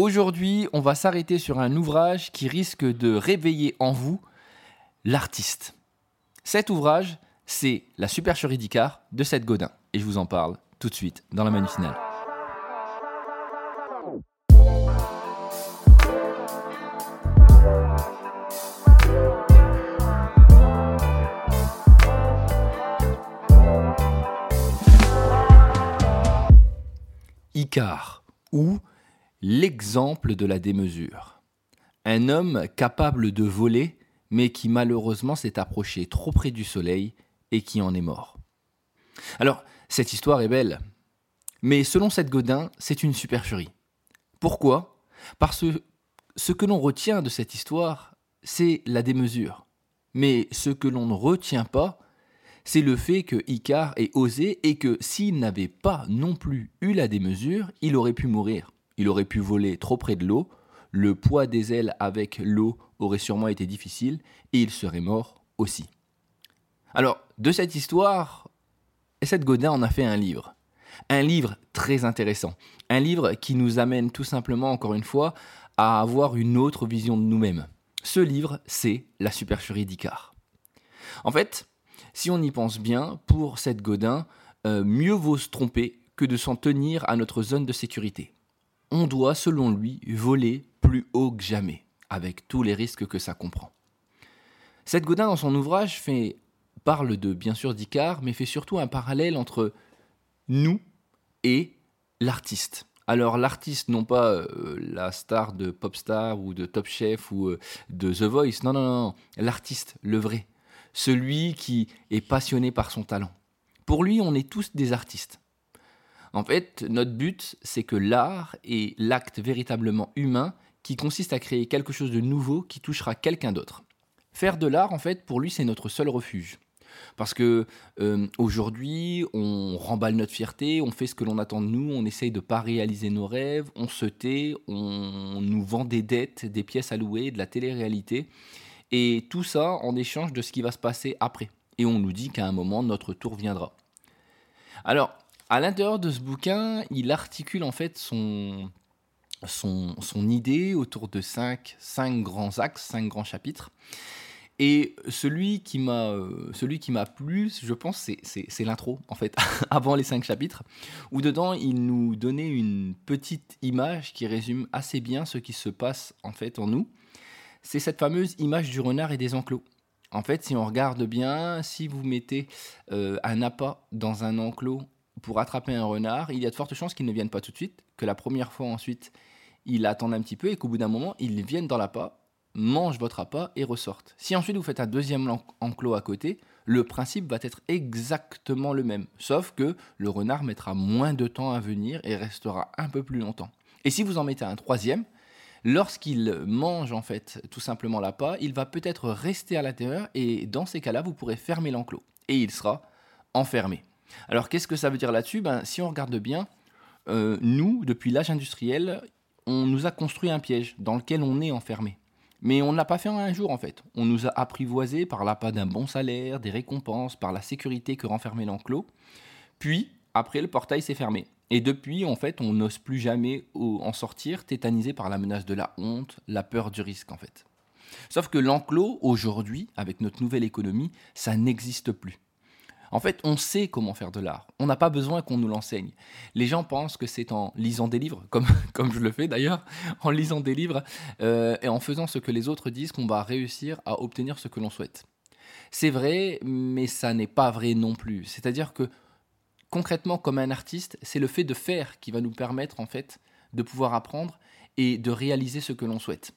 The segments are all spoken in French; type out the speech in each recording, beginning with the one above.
Aujourd'hui, on va s'arrêter sur un ouvrage qui risque de réveiller en vous l'artiste. Cet ouvrage, c'est La supercherie d'Icare de Seth Godin. Et je vous en parle tout de suite dans la manu finale. Icare, ou l'exemple de la démesure. Un homme capable de voler, mais qui malheureusement s'est approché trop près du soleil et qui en est mort. Alors, cette histoire est belle, mais selon cette Godin, c'est une supercherie. Pourquoi? Parce que ce que l'on retient de cette histoire, c'est la démesure. Mais ce que l'on ne retient pas, c'est le fait que Icare ait osé et que s'il n'avait pas non plus eu la démesure, il aurait pu mourir. Il aurait pu voler trop près de l'eau, le poids des ailes avec l'eau aurait sûrement été difficile et il serait mort aussi. Alors, de cette histoire, Seth Godin en a fait un livre. Un livre très intéressant. Un livre qui nous amène tout simplement, encore une fois, à avoir une autre vision de nous-mêmes. Ce livre, c'est La supercherie d'Icare. En fait, si on y pense bien, pour cette Godin, euh, mieux vaut se tromper que de s'en tenir à notre zone de sécurité. On doit, selon lui, voler plus haut que jamais, avec tous les risques que ça comprend. Cette Godin, dans son ouvrage, fait, parle de, bien sûr, d'Icare, mais fait surtout un parallèle entre nous et l'artiste. Alors l'artiste, non pas euh, la star de Popstar ou de Top Chef ou euh, de The Voice, non, non, non, l'artiste, le vrai, celui qui est passionné par son talent. Pour lui, on est tous des artistes. En fait, notre but, c'est que l'art est l'acte véritablement humain qui consiste à créer quelque chose de nouveau qui touchera quelqu'un d'autre. Faire de l'art, en fait, pour lui, c'est notre seul refuge. Parce que euh, aujourd'hui, on remballe notre fierté, on fait ce que l'on attend de nous, on essaye de pas réaliser nos rêves, on se tait, on nous vend des dettes, des pièces à louer, de la télé-réalité. Et tout ça en échange de ce qui va se passer après. Et on nous dit qu'à un moment, notre tour viendra. Alors, à l'intérieur de ce bouquin, il articule en fait son, idée autour de cinq, grands axes, cinq grands chapitres. Et celui qui m'a euh, plu, je pense, c'est l'intro en fait, avant les cinq chapitres, où dedans il nous donnait une petite image qui résume assez bien ce qui se passe en fait en nous c'est cette fameuse image du renard et des enclos. En fait, si on regarde bien, si vous mettez euh, un appât dans un enclos pour attraper un renard, il y a de fortes chances qu'il ne vienne pas tout de suite, que la première fois ensuite, il attende un petit peu et qu'au bout d'un moment, il vienne dans l'appât, mange votre appât et ressorte. Si ensuite vous faites un deuxième enclos à côté, le principe va être exactement le même, sauf que le renard mettra moins de temps à venir et restera un peu plus longtemps. Et si vous en mettez un troisième, Lorsqu'il mange en fait tout simplement l'appât, il va peut-être rester à l'intérieur et dans ces cas-là, vous pourrez fermer l'enclos et il sera enfermé. Alors qu'est-ce que ça veut dire là-dessus? Ben, Si on regarde bien, euh, nous, depuis l'âge industriel, on nous a construit un piège dans lequel on est enfermé. Mais on ne l'a pas fait en un jour en fait. On nous a apprivoisé par l'appât d'un bon salaire, des récompenses, par la sécurité que renfermait l'enclos. Puis, après, le portail s'est fermé. Et depuis, en fait, on n'ose plus jamais en sortir, tétanisé par la menace de la honte, la peur du risque, en fait. Sauf que l'enclos, aujourd'hui, avec notre nouvelle économie, ça n'existe plus. En fait, on sait comment faire de l'art. On n'a pas besoin qu'on nous l'enseigne. Les gens pensent que c'est en lisant des livres, comme, comme je le fais d'ailleurs, en lisant des livres euh, et en faisant ce que les autres disent qu'on va réussir à obtenir ce que l'on souhaite. C'est vrai, mais ça n'est pas vrai non plus. C'est-à-dire que concrètement, comme un artiste, c'est le fait de faire qui va nous permettre en fait de pouvoir apprendre et de réaliser ce que l'on souhaite.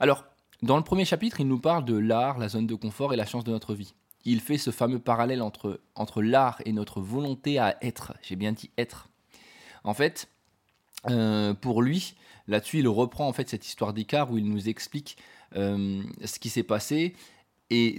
Alors, dans le premier chapitre, il nous parle de l'art, la zone de confort et la chance de notre vie. Il fait ce fameux parallèle entre, l'art et notre volonté à être. J'ai bien dit être. En fait, euh, pour lui, là-dessus, il reprend en fait cette histoire d'Icare où il nous explique euh, ce qui s'est passé et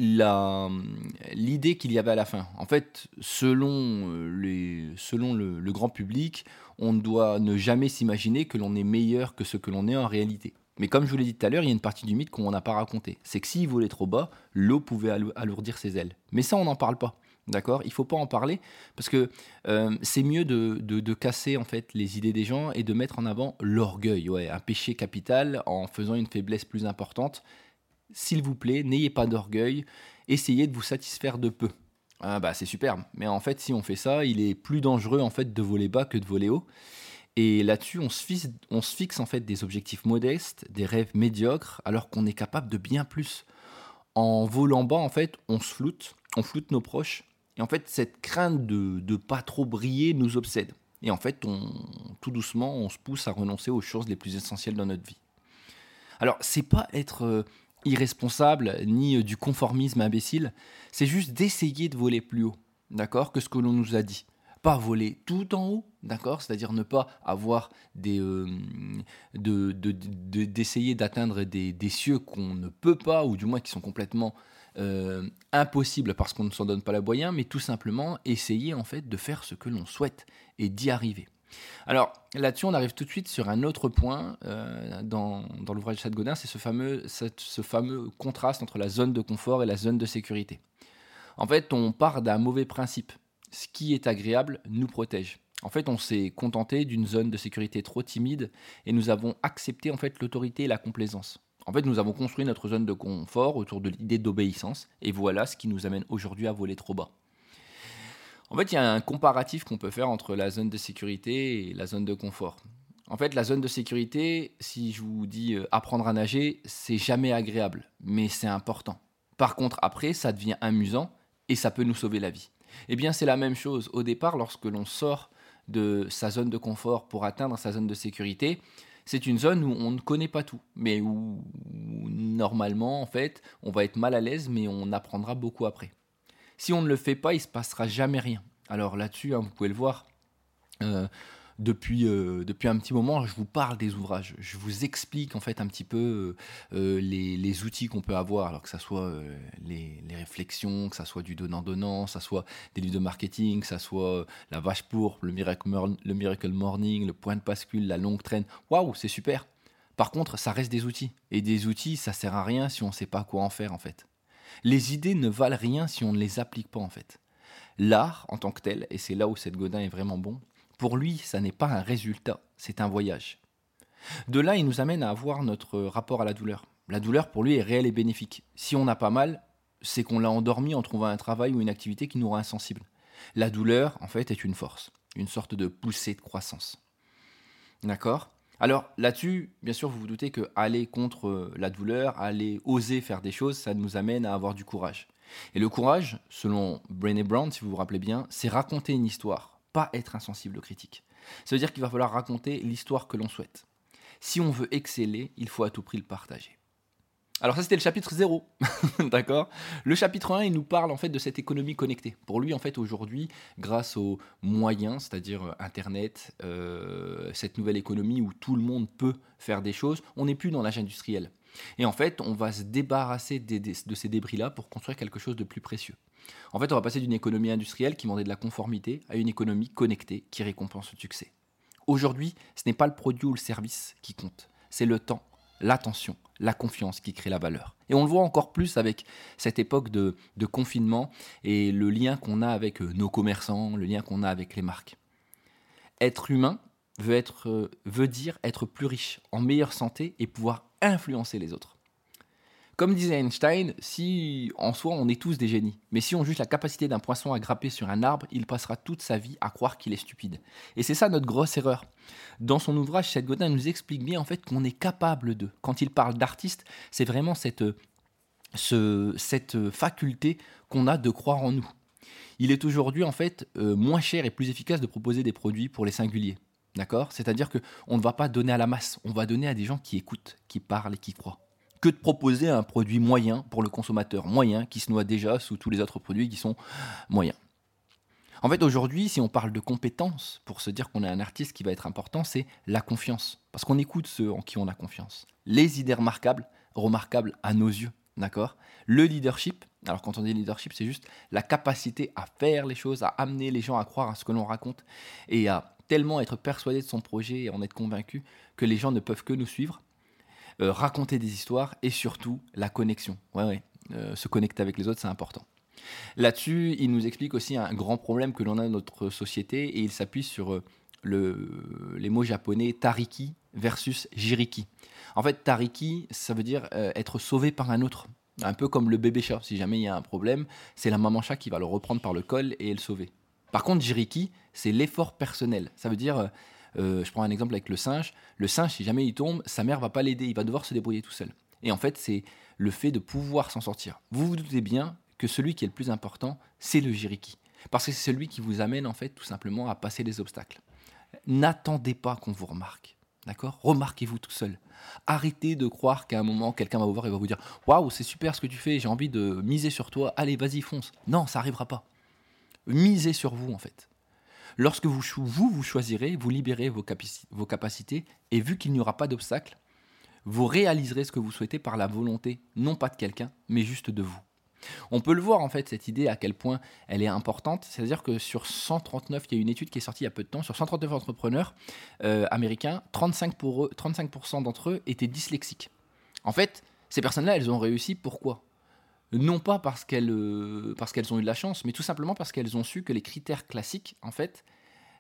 l'idée qu'il y avait à la fin. En fait, selon, euh, les, selon le, grand public, on doit ne jamais s'imaginer que l'on est meilleur que ce que l'on est en réalité. Mais comme je vous l'ai dit tout à l'heure, il y a une partie du mythe qu'on n'a pas raconté. C'est que s'il volait trop bas, l'eau pouvait alourdir ses ailes. Mais ça, on n'en parle pas. D'accord? Il faut pas en parler parce que euh, c'est mieux de, de, casser en fait les idées des gens et de mettre en avant l'orgueil, ouais, un péché capital en faisant une faiblesse plus importante. S'il vous plaît, n'ayez pas d'orgueil, essayez de vous satisfaire de peu. Ah bah c'est superbe, mais en fait si on fait ça, il est plus dangereux en fait de voler bas que de voler haut. Et là-dessus, on se, fixe, on se fixe en fait des objectifs modestes, des rêves médiocres, alors qu'on est capable de bien plus. En volant bas, en fait, on se floute, on floute nos proches, et en fait, cette crainte de ne pas trop briller nous obsède. Et en fait, tout doucement, on se pousse à renoncer aux choses les plus essentielles dans notre vie. Alors, c'est pas être euh, irresponsable ni euh, du conformisme imbécile, c'est juste d'essayer de voler plus haut, d'accord, que ce que l'on nous a dit pas voler tout en haut, d'accord? C'est-à-dire ne pas avoir des, euh, d'essayer d'atteindre des, cieux qu'on ne peut pas, ou du moins qui sont complètement euh, impossibles parce qu'on ne s'en donne pas la moyen, mais tout simplement essayer en fait de faire ce que l'on souhaite et d'y arriver. Alors là-dessus, on arrive tout de suite sur un autre point euh, dans, l'ouvrage de Chad Godin, c'est ce fameux, ce fameux contraste entre la zone de confort et la zone de sécurité. En fait, on part d'un mauvais principe ce qui est agréable nous protège. En fait, on s'est contenté d'une zone de sécurité trop timide et nous avons accepté en fait l'autorité et la complaisance. En fait, nous avons construit notre zone de confort autour de l'idée d'obéissance et voilà ce qui nous amène aujourd'hui à voler trop bas. En fait, il y a un comparatif qu'on peut faire entre la zone de sécurité et la zone de confort. En fait, la zone de sécurité, si je vous dis euh, apprendre à nager, c'est jamais agréable, mais c'est important. Par contre, après, ça devient amusant et ça peut nous sauver la vie. Eh bien, c'est la même chose. Au départ, lorsque l'on sort de sa zone de confort pour atteindre sa zone de sécurité, c'est une zone où on ne connaît pas tout, mais où, normalement, en fait, on va être mal à l'aise, mais on apprendra beaucoup après. Si on ne le fait pas, il se passera jamais rien. Alors là-dessus, hein, vous pouvez le voir. Euh, depuis, euh, depuis un petit moment, je vous parle des ouvrages. Je vous explique en fait un petit peu euh, les, les, outils qu'on peut avoir, alors que ça soit euh, les, les, réflexions, que ça soit du donnant-donnant, que ça soit des livres de marketing, que ça soit la vache pourpre, le miracle, le miracle Morning, le point de bascule, la longue traîne. Waouh, c'est super. Par contre, ça reste des outils. Et des outils, ça sert à rien si on ne sait pas quoi en faire en fait. Les idées ne valent rien si on ne les applique pas en fait. L'art en tant que tel, et c'est là où cette Godin est vraiment bon, pour lui, ça n'est pas un résultat, c'est un voyage. De là, il nous amène à avoir notre rapport à la douleur. La douleur, pour lui, est réelle et bénéfique. Si on n'a pas mal, c'est qu'on l'a endormi en trouvant un travail ou une activité qui nous rend insensibles. La douleur, en fait, est une force, une sorte de poussée de croissance. D'accord? Alors là-dessus, bien sûr, vous vous doutez que aller contre la douleur, aller oser faire des choses, ça nous amène à avoir du courage. Et le courage, selon Brené Brown, si vous vous rappelez bien, c'est raconter une histoire pas être insensible aux critiques. Ça veut dire qu'il va falloir raconter l'histoire que l'on souhaite. Si on veut exceller, il faut à tout prix le partager. Alors ça c'était le chapitre 0, d'accord? Le chapitre 1, il nous parle en fait de cette économie connectée. Pour lui en fait aujourd'hui, grâce aux moyens, c'est-à-dire euh, Internet, euh, cette nouvelle économie où tout le monde peut faire des choses, on n'est plus dans l'âge industriel. Et en fait, on va se débarrasser de ces débris-là pour construire quelque chose de plus précieux. En fait, on va passer d'une économie industrielle qui demandait de la conformité à une économie connectée qui récompense le succès. Aujourd'hui, ce n'est pas le produit ou le service qui compte, c'est le temps, l'attention, la confiance qui crée la valeur. Et on le voit encore plus avec cette époque de, confinement et le lien qu'on a avec euh, nos commerçants, le lien qu'on a avec les marques. Être humain euh, veut dire être plus riche, en meilleure santé et pouvoir influencer les autres. Comme disait Einstein, si en soi on est tous des génies, mais si on juge la capacité d'un poisson à grapper sur un arbre, il passera toute sa vie à croire qu'il est stupide. Et c'est ça notre grosse erreur. Dans son ouvrage, Seth Godin nous explique bien en fait qu'on est capable de. Quand il parle d'artiste, c'est vraiment cette, cette faculté qu'on a de croire en nous. Il est aujourd'hui en fait euh, moins cher et plus efficace de proposer des produits pour les singuliers. D'accord? C'est-à-dire qu'on ne va pas donner à la masse, on va donner à des gens qui écoutent, qui parlent et qui croient que de proposer un produit moyen pour le consommateur moyen qui se noie déjà sous tous les autres produits qui sont moyens. En fait, aujourd'hui, si on parle de compétences, pour se dire qu'on est un artiste qui va être important, c'est la confiance. Parce qu'on écoute ceux en qui on a confiance. Les idées remarquables, remarquables à nos yeux, d'accord? Le leadership, alors quand on dit leadership, c'est juste la capacité à faire les choses, à amener les gens à croire à ce que l'on raconte et à tellement être persuadé de son projet et en être convaincu que les gens ne peuvent que nous suivre euh, raconter des histoires et surtout la connexion. Ouais, ouais. Euh, se connecter avec les autres, c'est important. Là-dessus, il nous explique aussi un grand problème que l'on a dans notre société et il s'appuie sur euh, le, les mots japonais tariki versus jiriki. En fait, tariki, ça veut dire être sauvé par un autre. Un peu comme le bébé chat. Si jamais il y a un problème, c'est la maman chat qui va le reprendre par le col et le sauver. Par contre, jiriki, c'est l'effort personnel. Ça veut dire, euh, je prends un exemple avec le singe. Le singe, si jamais il tombe, sa mère va pas l'aider. Il va devoir se débrouiller tout seul. Et en fait, c'est le fait de pouvoir s'en sortir. Vous vous doutez bien que celui qui est le plus important, c'est le jiriki. Parce que c'est celui qui vous amène, en fait, tout simplement à passer les obstacles. N'attendez pas qu'on vous remarque. D'accord? Remarquez-vous tout seul. Arrêtez de croire qu'à un moment, quelqu'un va vous voir et va vous dire Waouh, c'est super ce que tu fais, j'ai envie de miser sur toi, allez, vas-y, fonce. Non, ça n'arrivera pas. Misez sur vous, en fait. Lorsque vous, vous, choisirez, vous libérez vos, capacités, et vu qu'il n'y aura pas d'obstacle, vous réaliserez ce que vous souhaitez par la volonté, non pas de quelqu'un, mais juste de vous. On peut le voir en fait, cette idée, à quel point elle est importante. C'est-à-dire que sur 139, il y a une étude qui est sortie il y a peu de temps, sur 139 entrepreneurs euh, américains, 35%, pour 35 d'entre eux étaient dyslexiques. En fait, ces personnes-là, elles ont réussi pourquoi? Non pas parce qu'elles, euh, qu'elles ont eu de la chance, mais tout simplement parce qu'elles ont su que les critères classiques, en fait,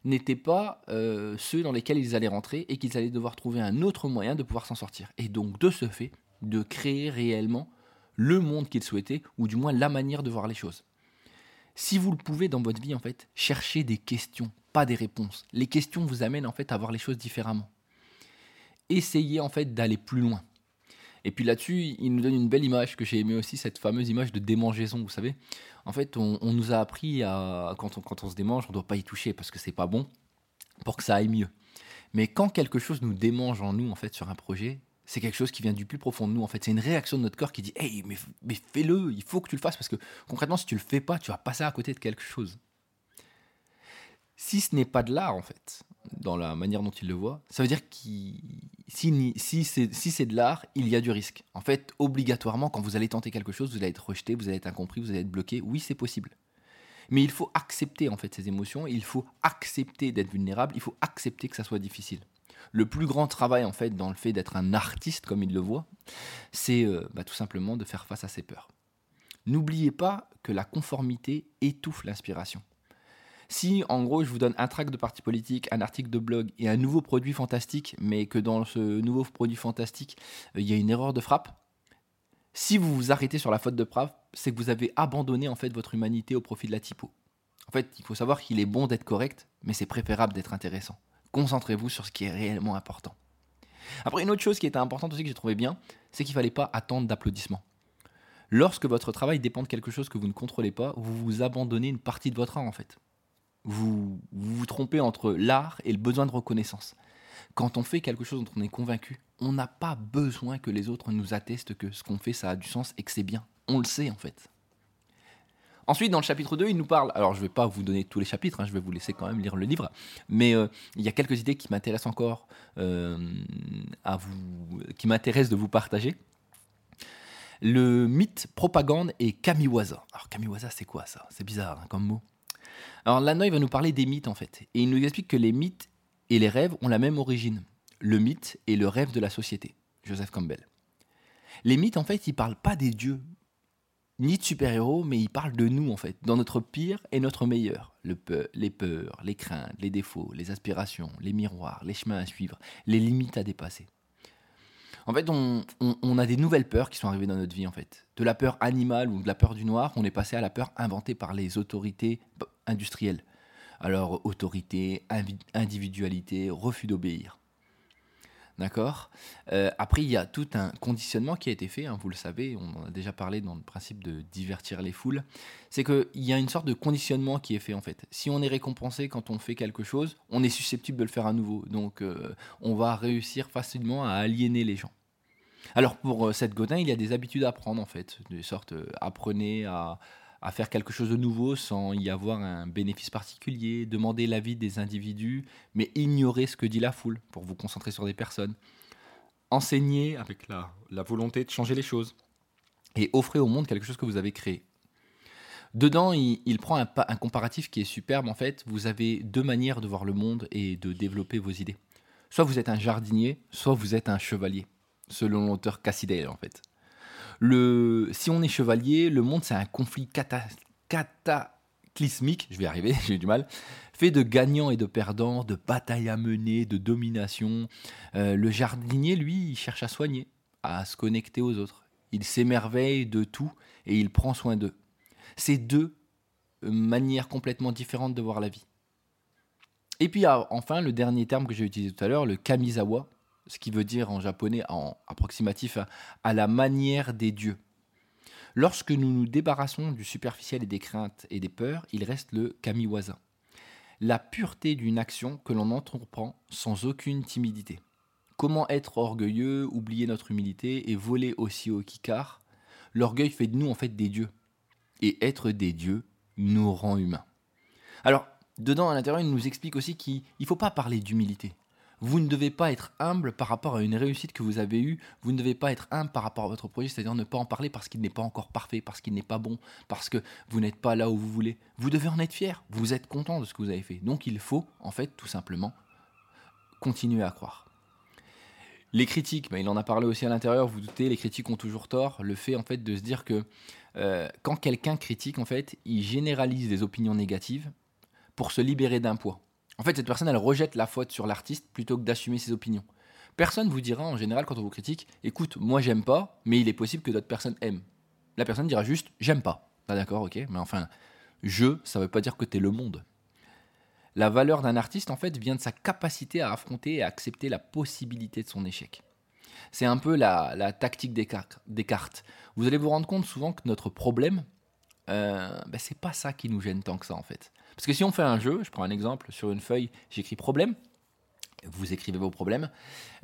n'étaient pas euh, ceux dans lesquels ils allaient rentrer et qu'ils allaient devoir trouver un autre moyen de pouvoir s'en sortir. Et donc, de ce fait, de créer réellement le monde qu'il souhaitait, ou du moins la manière de voir les choses. Si vous le pouvez dans votre vie, en fait, cherchez des questions, pas des réponses. Les questions vous amènent en fait à voir les choses différemment. Essayez en fait d'aller plus loin. Et puis là-dessus, il nous donne une belle image que j'ai aimé aussi, cette fameuse image de démangeaison, vous savez. En fait, on, nous a appris à, quand on, se démange, on ne doit pas y toucher parce que c'est pas bon, pour que ça aille mieux. Mais quand quelque chose nous démange en nous, en fait, sur un projet, c'est quelque chose qui vient du plus profond de nous. En fait, c'est une réaction de notre corps qui dit Hey, mais, mais fais-le, il faut que tu le fasses parce que concrètement, si tu le fais pas, tu vas passer à côté de quelque chose. Si ce n'est pas de l'art, en fait, dans la manière dont il le voit, ça veut dire que si, c'est de l'art, il y a du risque. En fait, obligatoirement, quand vous allez tenter quelque chose, vous allez être rejeté, vous allez être incompris, vous allez être bloqué. Oui, c'est possible. Mais il faut accepter en fait ces émotions, il faut accepter d'être vulnérable, il faut accepter que ça soit difficile le plus grand travail en fait dans le fait d'être un artiste comme il le voit, c'est euh, bah, tout simplement de faire face à ses peurs. N'oubliez pas que la conformité étouffe l'inspiration. Si en gros je vous donne un tract de parti politique, un article de blog et un nouveau produit fantastique, mais que dans ce nouveau produit fantastique euh, il y a une erreur de frappe, si vous vous arrêtez sur la faute de frappe, c'est que vous avez abandonné en fait votre humanité au profit de la typo. En fait, il faut savoir qu'il est bon d'être correct, mais c'est préférable d'être intéressant. Concentrez-vous sur ce qui est réellement important. Après, une autre chose qui était importante aussi que j'ai trouvé bien, c'est qu'il ne fallait pas attendre d'applaudissements. Lorsque votre travail dépend de quelque chose que vous ne contrôlez pas, vous vous abandonnez une partie de votre art en fait. Vous vous, trompez entre l'art et le besoin de reconnaissance. Quand on fait quelque chose dont on est convaincu, on n'a pas besoin que les autres nous attestent que ce qu'on fait ça a du sens et que c'est bien. On le sait en fait. Ensuite, dans le chapitre 2, il nous parle, alors je ne vais pas vous donner tous les chapitres, hein, je vais vous laisser quand même lire le livre, mais euh, il y a quelques idées qui m'intéressent encore euh, à vous, qui m'intéressent de vous partager. Le mythe, propagande et kamiwaza. Alors kamiwaza, c'est quoi ça? C'est bizarre hein, comme mot. Alors il va nous parler des mythes en fait, et il nous explique que les mythes et les rêves ont la même origine. Le mythe est le rêve de la société. Joseph Campbell. Les mythes, en fait, ils parlent pas des dieux, ni de super-héros, mais il parle de nous en fait, dans notre pire et notre meilleur. Le les peurs, les craintes, les défauts, les aspirations, les miroirs, les chemins à suivre, les limites à dépasser. En fait, on, a des nouvelles peurs qui sont arrivées dans notre vie en fait. De la peur animale ou de la peur du noir, on est passé à la peur inventée par les autorités industrielles. Alors, autorité, individualité, refus d'obéir. D'accord? Euh, Après, il y a tout un conditionnement qui a été fait, hein, vous le savez, on en a déjà parlé dans le principe de divertir les foules. C'est qu'il y a une sorte de conditionnement qui est fait en fait. Si on est récompensé quand on fait quelque chose, on est susceptible de le faire à nouveau. Donc, euh, on va réussir facilement à aliéner les gens. Alors, pour cette euh, Godin, il y a des habitudes à prendre en fait. De sorte, apprenez à à faire quelque chose de nouveau sans y avoir un bénéfice particulier, demander l'avis des individus, mais ignorer ce que dit la foule pour vous concentrer sur des personnes. Enseignez avec la, volonté de changer les choses et offrez au monde quelque chose que vous avez créé. Dedans, il, prend un, un, comparatif qui est superbe. En fait, vous avez deux manières de voir le monde et de développer vos idées. Soit vous êtes un jardinier, soit vous êtes un chevalier, selon l'auteur Cassidale en fait. Si on est chevalier, le monde c'est un conflit cataclysmique, je vais y arriver, j'ai du mal, fait de gagnants et de perdants, de batailles à mener, de domination. Euh, le jardinier, lui, il cherche à soigner, à se connecter aux autres. Il s'émerveille de tout et il prend soin d'eux. C'est deux euh, manières complètement différentes de voir la vie. Et puis ah, enfin, le dernier terme que j'ai utilisé tout à l'heure, le kamizawa, ce qui veut dire en japonais, en approximatif, à la manière des dieux. Lorsque nous nous débarrassons du superficiel et des craintes et des peurs, il reste le kamiwaza. La pureté d'une action que l'on entreprend sans aucune timidité. Comment être orgueilleux, oublier notre humilité et voler aussi au kikar? L'orgueil fait de nous en fait des dieux. Et être des dieux nous rend humains. Alors, dedans, à l'intérieur, il nous explique aussi qu'il ne faut pas parler d'humilité. Vous ne devez pas être humble par rapport à une réussite que vous avez eue. Vous ne devez pas être humble par rapport à votre projet, c'est-à-dire ne pas en parler parce qu'il n'est pas encore parfait, parce qu'il n'est pas bon, parce que vous n'êtes pas là où vous voulez. Vous devez en être fier. Vous êtes content de ce que vous avez fait. Donc il faut, en fait, tout simplement, continuer à croire. Les critiques, ben, il en a parlé aussi à l'intérieur, vous, doutez, les critiques ont toujours tort. Le fait en fait de se dire que euh, quand quelqu'un critique, en fait, il généralise des opinions négatives pour se libérer d'un poids. En fait, cette personne, elle rejette la faute sur l'artiste plutôt que d'assumer ses opinions. Personne vous dira en général quand on vous critique, écoute, moi j'aime pas, mais il est possible que d'autres personnes aiment. La personne dira juste, j'aime pas. Ah, d'accord, ok, mais enfin, je, ça veut pas dire que tu es le monde. La valeur d'un artiste, en fait, vient de sa capacité à affronter et à accepter la possibilité de son échec. C'est un peu la, tactique des, cartes. Vous allez vous rendre compte souvent que notre problème, euh, ben, c'est pas ça qui nous gêne tant que ça, en fait. Parce que si on fait un jeu, je prends un exemple, sur une feuille, j'écris problème, vous écrivez vos problèmes,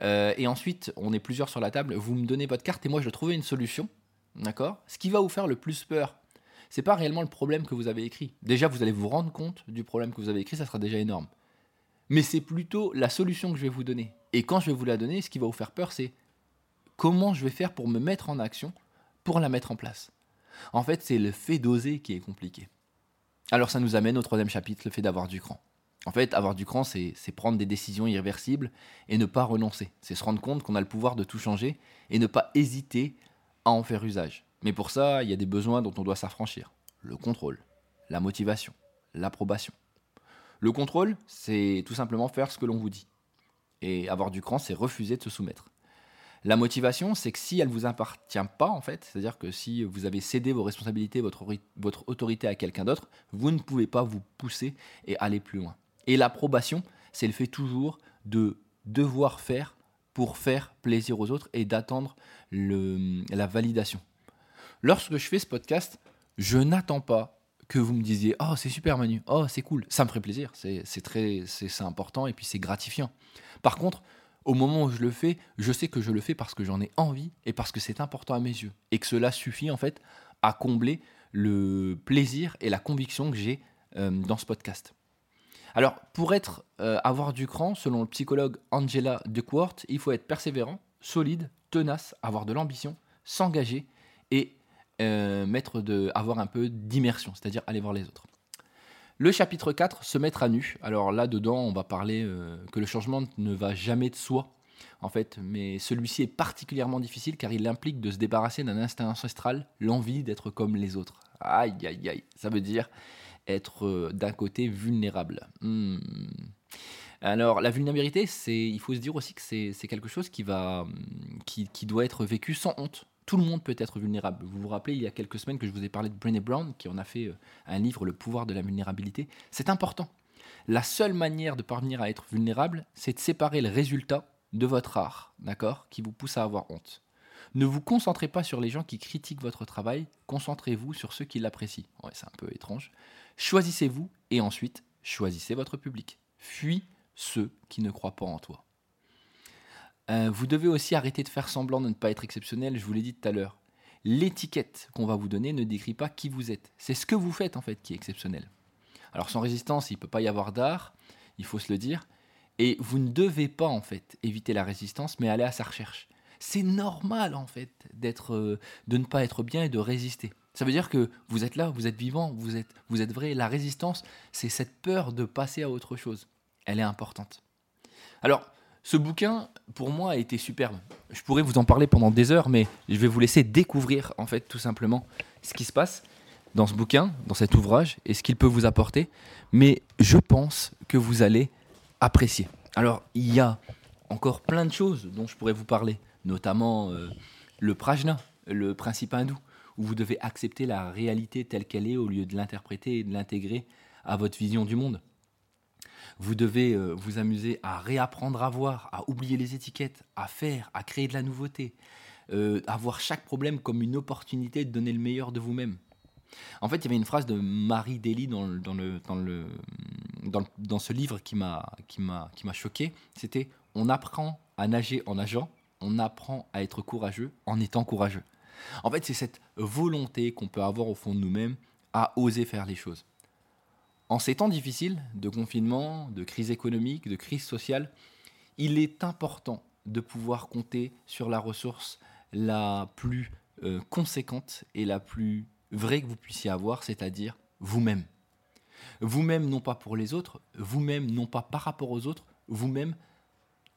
euh, et ensuite on est plusieurs sur la table, vous me donnez votre carte et moi je vais trouver une solution, d'accord? Ce qui va vous faire le plus peur, c'est pas réellement le problème que vous avez écrit. Déjà, vous allez vous rendre compte du problème que vous avez écrit, ça sera déjà énorme. Mais c'est plutôt la solution que je vais vous donner. Et quand je vais vous la donner, ce qui va vous faire peur, c'est comment je vais faire pour me mettre en action pour la mettre en place. En fait, c'est le fait d'oser qui est compliqué. Alors ça nous amène au troisième chapitre, le fait d'avoir du cran. En fait, avoir du cran, c'est prendre des décisions irréversibles et ne pas renoncer. C'est se rendre compte qu'on a le pouvoir de tout changer et ne pas hésiter à en faire usage. Mais pour ça, il y a des besoins dont on doit s'affranchir. Le contrôle, la motivation, l'approbation. Le contrôle, c'est tout simplement faire ce que l'on vous dit. Et avoir du cran, c'est refuser de se soumettre. La motivation, c'est que si elle ne vous appartient pas, en fait, c'est-à-dire que si vous avez cédé vos responsabilités, votre, autorité à quelqu'un d'autre, vous ne pouvez pas vous pousser et aller plus loin. Et l'approbation, c'est le fait toujours de devoir faire pour faire plaisir aux autres et d'attendre la validation. Lorsque je fais ce podcast, je n'attends pas que vous me disiez Oh, c'est super Manu, oh, c'est cool, ça me ferait plaisir, c'est très c'est important et puis c'est gratifiant. Par contre, au moment où je le fais, je sais que je le fais parce que j'en ai envie et parce que c'est important à mes yeux. Et que cela suffit en fait à combler le plaisir et la conviction que j'ai euh, dans ce podcast. Alors, pour être, euh, avoir du cran, selon le psychologue Angela Duckworth, il faut être persévérant, solide, tenace, avoir de l'ambition, s'engager et euh, mettre de, avoir un peu d'immersion, c'est-à-dire aller voir les autres. Le chapitre 4, se mettre à nu. Alors là-dedans, on va parler euh, que le changement ne va jamais de soi, en fait, mais celui-ci est particulièrement difficile car il implique de se débarrasser d'un instinct ancestral, l'envie d'être comme les autres. Aïe, aïe, aïe. Ça veut dire être euh, d'un côté vulnérable. Hmm. Alors la vulnérabilité, c'est, il faut se dire aussi que c'est, quelque chose qui, va, qui, qui doit être vécu sans honte tout le monde peut être vulnérable. Vous vous rappelez, il y a quelques semaines que je vous ai parlé de Brené Brown, qui en a fait euh, un livre, Le pouvoir de la vulnérabilité. C'est important. La seule manière de parvenir à être vulnérable, c'est de séparer le résultat de votre art, d'accord, qui vous pousse à avoir honte. Ne vous concentrez pas sur les gens qui critiquent votre travail, concentrez-vous sur ceux qui l'apprécient. C'est un peu étrange. Choisissez-vous et ensuite choisissez votre public. Fuis ceux qui ne croient pas en toi. Euh, vous devez aussi arrêter de faire semblant de ne pas être exceptionnel, je vous l'ai dit tout à l'heure. L'étiquette qu'on va vous donner ne décrit pas qui vous êtes. C'est ce que vous faites en fait qui est exceptionnel. Alors sans résistance, il ne peut pas y avoir d'art, il faut se le dire. Et vous ne devez pas en fait éviter la résistance, mais aller à sa recherche. C'est normal en fait d'être, euh, de ne pas être bien et de résister. Ça veut dire que vous êtes là, vous êtes vivant, vous êtes, vous êtes vrai. La résistance, c'est cette peur de passer à autre chose. Elle est importante. Alors, ce bouquin, pour moi, a été superbe. Je pourrais vous en parler pendant des heures, mais je vais vous laisser découvrir, en fait, tout simplement, ce qui se passe. dans ce bouquin, dans cet ouvrage, et ce qu'il peut vous apporter, mais je pense que vous allez apprécier. Alors, il y a encore plein de choses dont je pourrais vous parler, notamment euh, le prajna, le principe hindou, où vous devez accepter la réalité telle qu'elle est au lieu de l'interpréter et de l'intégrer à votre vision du monde. Vous devez euh, vous amuser à réapprendre à voir, à oublier les étiquettes, à faire, à créer de la nouveauté, euh, à voir chaque problème comme une opportunité de donner le meilleur de vous-même. En fait, il y avait une phrase de Marie Daly dans, dans, le, dans, le, dans, dans ce livre qui m'a choqué. C'était On apprend à nager en nageant, on apprend à être courageux en étant courageux. En fait, c'est cette volonté qu'on peut avoir au fond de nous-mêmes à oser faire les choses. En ces temps difficiles de confinement, de crise économique, de crise sociale, il est important de pouvoir compter sur la ressource la plus euh, conséquente et la plus vraie que vous puissiez avoir, c'est-à-dire vous-même. Vous-même non pas pour les autres, vous-même non pas par rapport aux autres, vous-même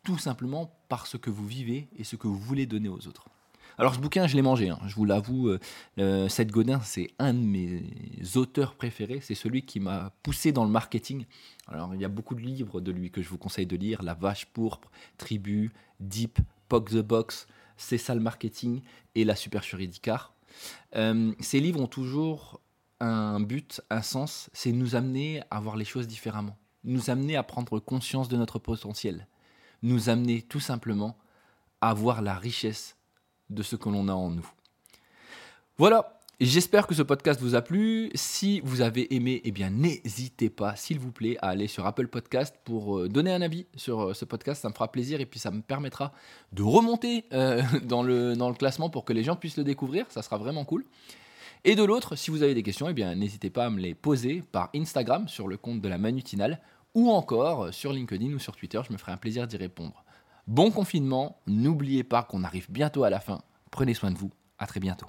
tout simplement par ce que vous vivez et ce que vous voulez donner aux autres. Alors ce bouquin, je l'ai mangé, hein. je vous l'avoue, euh, euh, Seth Godin, c'est un de mes auteurs préférés, c'est celui qui m'a poussé dans le marketing. Alors il y a beaucoup de livres de lui que je vous conseille de lire, La Vache Pourpre, Tribu, Deep, Pog the Box, C'est ça le marketing et La Supercherie d'Icar. Euh, ces livres ont toujours un but, un sens, c'est nous amener à voir les choses différemment, nous amener à prendre conscience de notre potentiel, nous amener tout simplement à voir la richesse de ce que l'on a en nous. Voilà, j'espère que ce podcast vous a plu. Si vous avez aimé, eh bien n'hésitez pas, s'il vous plaît, à aller sur Apple Podcast pour euh, donner un avis sur euh, ce podcast. Ça me fera plaisir et puis ça me permettra de remonter euh, dans, le, classement pour que les gens puissent le découvrir. Ça sera vraiment cool. Et de l'autre, si vous avez des questions, eh bien n'hésitez pas à me les poser par Instagram sur le compte de la Manutinale ou encore sur LinkedIn ou sur Twitter. Je me ferai un plaisir d'y répondre. Bon confinement, n'oubliez pas qu'on arrive bientôt à la fin. Prenez soin de vous, à très bientôt.